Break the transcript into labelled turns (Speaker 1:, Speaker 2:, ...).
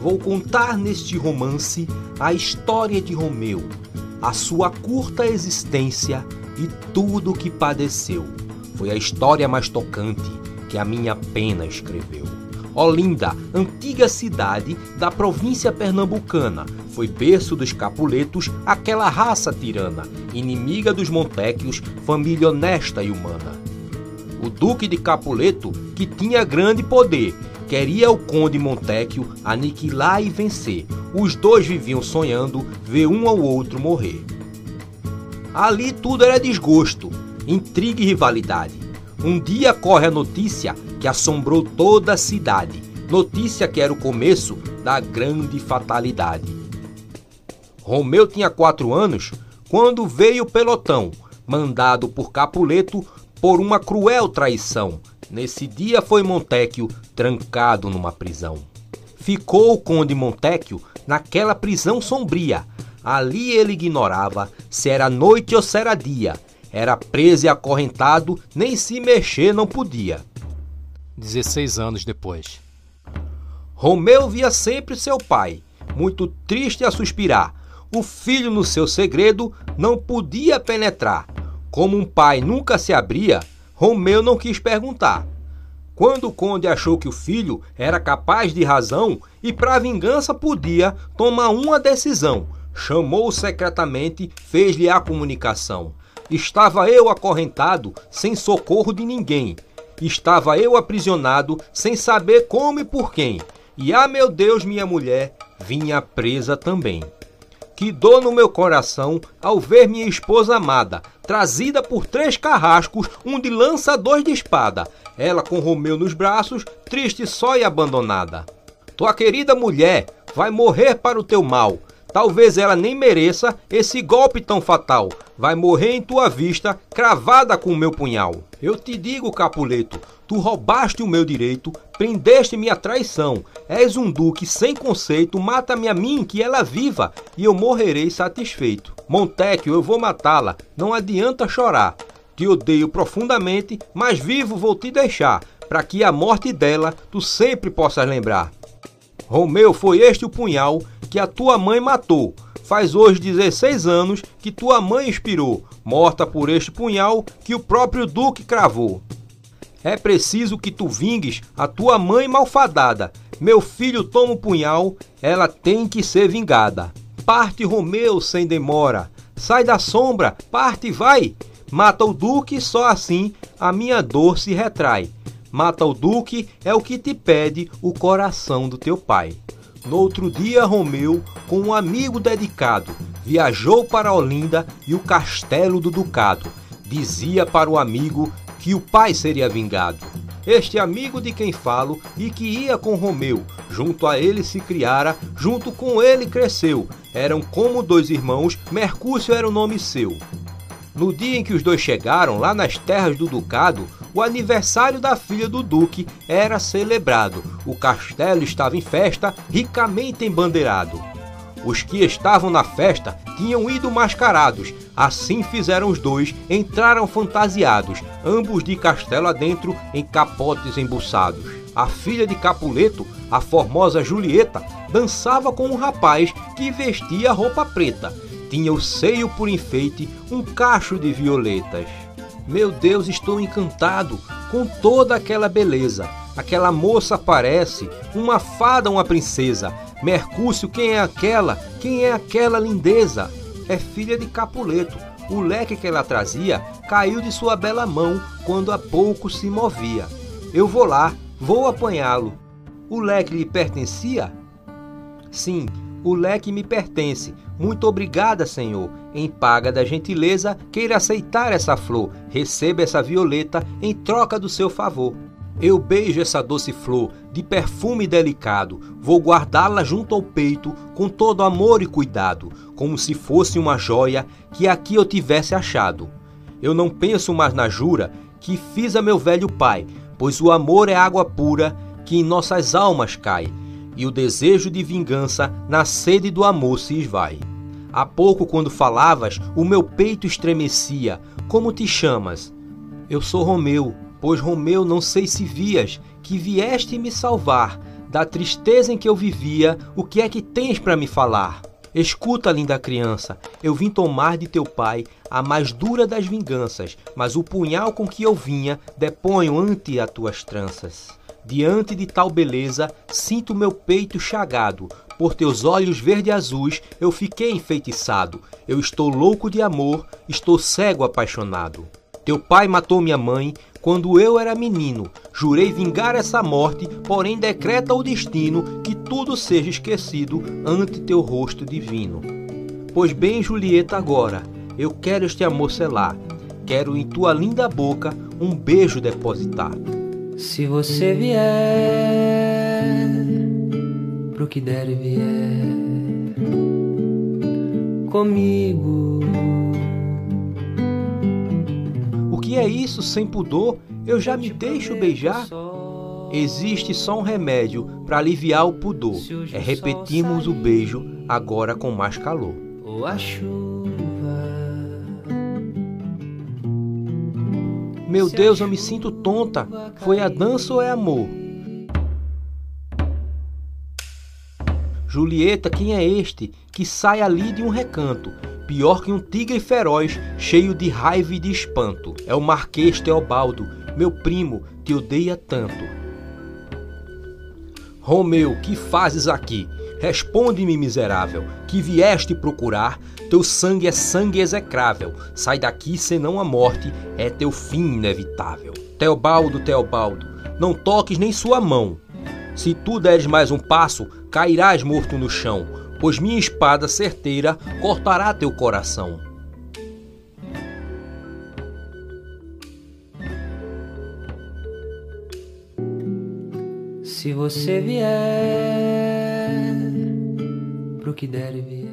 Speaker 1: vou contar neste romance a história de Romeu, a sua curta existência e tudo o que padeceu. Foi a história mais tocante que a minha pena escreveu. Olinda, antiga cidade da província pernambucana, foi berço dos Capuletos, aquela raça tirana, inimiga dos Montéquios, família honesta e humana. O Duque de Capuleto, que tinha grande poder, queria o Conde Montecchio aniquilar e vencer. Os dois viviam sonhando ver um ao outro morrer. Ali tudo era desgosto, intriga e rivalidade. Um dia corre a notícia que assombrou toda a cidade. Notícia que era o começo da grande fatalidade. Romeu tinha quatro anos quando veio o pelotão, mandado por Capuleto por uma cruel traição. Nesse dia foi Montecchio trancado numa prisão. Ficou o conde Montecchio naquela prisão sombria. Ali ele ignorava se era noite ou se era dia. Era preso e acorrentado, nem se mexer não podia.
Speaker 2: 16 anos depois.
Speaker 1: Romeu via sempre seu pai, muito triste a suspirar. O filho, no seu segredo, não podia penetrar. Como um pai nunca se abria, Romeu não quis perguntar. Quando o conde achou que o filho era capaz de razão e para vingança podia tomar uma decisão, chamou-o secretamente, fez-lhe a comunicação. Estava eu acorrentado, sem socorro de ninguém. Estava eu aprisionado, sem saber como e por quem. E, ah, meu Deus, minha mulher vinha presa também. Que dor no meu coração ao ver minha esposa amada, trazida por três carrascos, um de lança, dois de espada. Ela com Romeu nos braços, triste só e abandonada. Tua querida mulher vai morrer para o teu mal. Talvez ela nem mereça esse golpe tão fatal. Vai morrer em tua vista, cravada com o meu punhal. Eu te digo, Capuleto, tu roubaste o meu direito, prendeste minha traição. És um duque sem conceito, mata-me a mim, que ela viva, e eu morrerei satisfeito. Montecchio, eu vou matá-la, não adianta chorar. Te odeio profundamente, mas vivo vou te deixar, para que a morte dela tu sempre possas lembrar. Romeu, foi este o punhal que a tua mãe matou. Faz hoje 16 anos que tua mãe expirou, morta por este punhal que o próprio Duque cravou. É preciso que tu vingues a tua mãe malfadada. Meu filho toma o punhal, ela tem que ser vingada. Parte Romeu sem demora. Sai da sombra, parte vai. Mata o Duque, só assim a minha dor se retrai. Mata o Duque é o que te pede o coração do teu pai. No outro dia, Romeu, com um amigo dedicado, viajou para Olinda e o castelo do Ducado. Dizia para o amigo que o pai seria vingado. Este amigo de quem falo e que ia com Romeu, junto a ele se criara, junto com ele cresceu. Eram como dois irmãos, Mercúcio era o nome seu. No dia em que os dois chegaram lá nas terras do Ducado, o aniversário da filha do Duque era celebrado. O castelo estava em festa, ricamente embandeirado. Os que estavam na festa tinham ido mascarados. Assim fizeram os dois, entraram fantasiados, ambos de castelo adentro, em capotes embuçados. A filha de Capuleto, a formosa Julieta, dançava com um rapaz que vestia roupa preta. Tinha o seio por enfeite um cacho de violetas. Meu Deus, estou encantado com toda aquela beleza. Aquela moça parece uma fada, uma princesa. Mercúcio, quem é aquela? Quem é aquela lindeza? É filha de Capuleto. O leque que ela trazia caiu de sua bela mão quando há pouco se movia. Eu vou lá, vou apanhá-lo. O leque lhe pertencia? Sim, o leque me pertence. Muito obrigada, Senhor. Em paga da gentileza, queira aceitar essa flor. Receba essa violeta em troca do seu favor. Eu beijo essa doce flor, de perfume delicado, vou guardá-la junto ao peito com todo amor e cuidado, como se fosse uma joia que aqui eu tivesse achado. Eu não penso mais na jura que fiz a meu velho pai, pois o amor é água pura que em nossas almas cai e o desejo de vingança na sede do amor se esvai. Há pouco, quando falavas, o meu peito estremecia. Como te chamas? Eu sou Romeu, pois Romeu não sei se vias que vieste me salvar da tristeza em que eu vivia, o que é que tens para me falar? Escuta, linda criança, eu vim tomar de teu pai a mais dura das vinganças, mas o punhal com que eu vinha deponho ante as tuas tranças. Diante de tal beleza, sinto meu peito chagado. Por teus olhos verde-azuis eu fiquei enfeitiçado. Eu estou louco de amor, estou cego apaixonado. Teu pai matou minha mãe quando eu era menino. Jurei vingar essa morte, porém decreta o destino que tudo seja esquecido ante teu rosto divino. Pois bem, Julieta, agora eu quero este amor selar. Quero em tua linda boca um beijo depositar.
Speaker 3: Se você vier pro que der e vier comigo.
Speaker 1: O que é isso sem pudor? Eu já me deixo beijar? Existe só um remédio para aliviar o pudor. É repetirmos o beijo agora com mais calor.
Speaker 3: Ou a chuva.
Speaker 1: Meu Deus, eu me sinto tonta. Foi a dança ou é amor? Julieta, quem é este que sai ali de um recanto, pior que um tigre feroz, cheio de raiva e de espanto? É o Marquês Teobaldo, meu primo, te odeia tanto. Romeu, que fazes aqui? Responde-me, miserável, que vieste procurar, teu sangue é sangue execrável. Sai daqui, senão a morte é teu fim inevitável. Teobaldo, Teobaldo, não toques nem sua mão. Se tu deres mais um passo, cairás morto no chão, pois minha espada certeira cortará teu coração.
Speaker 3: Se você vier pro que der e vier.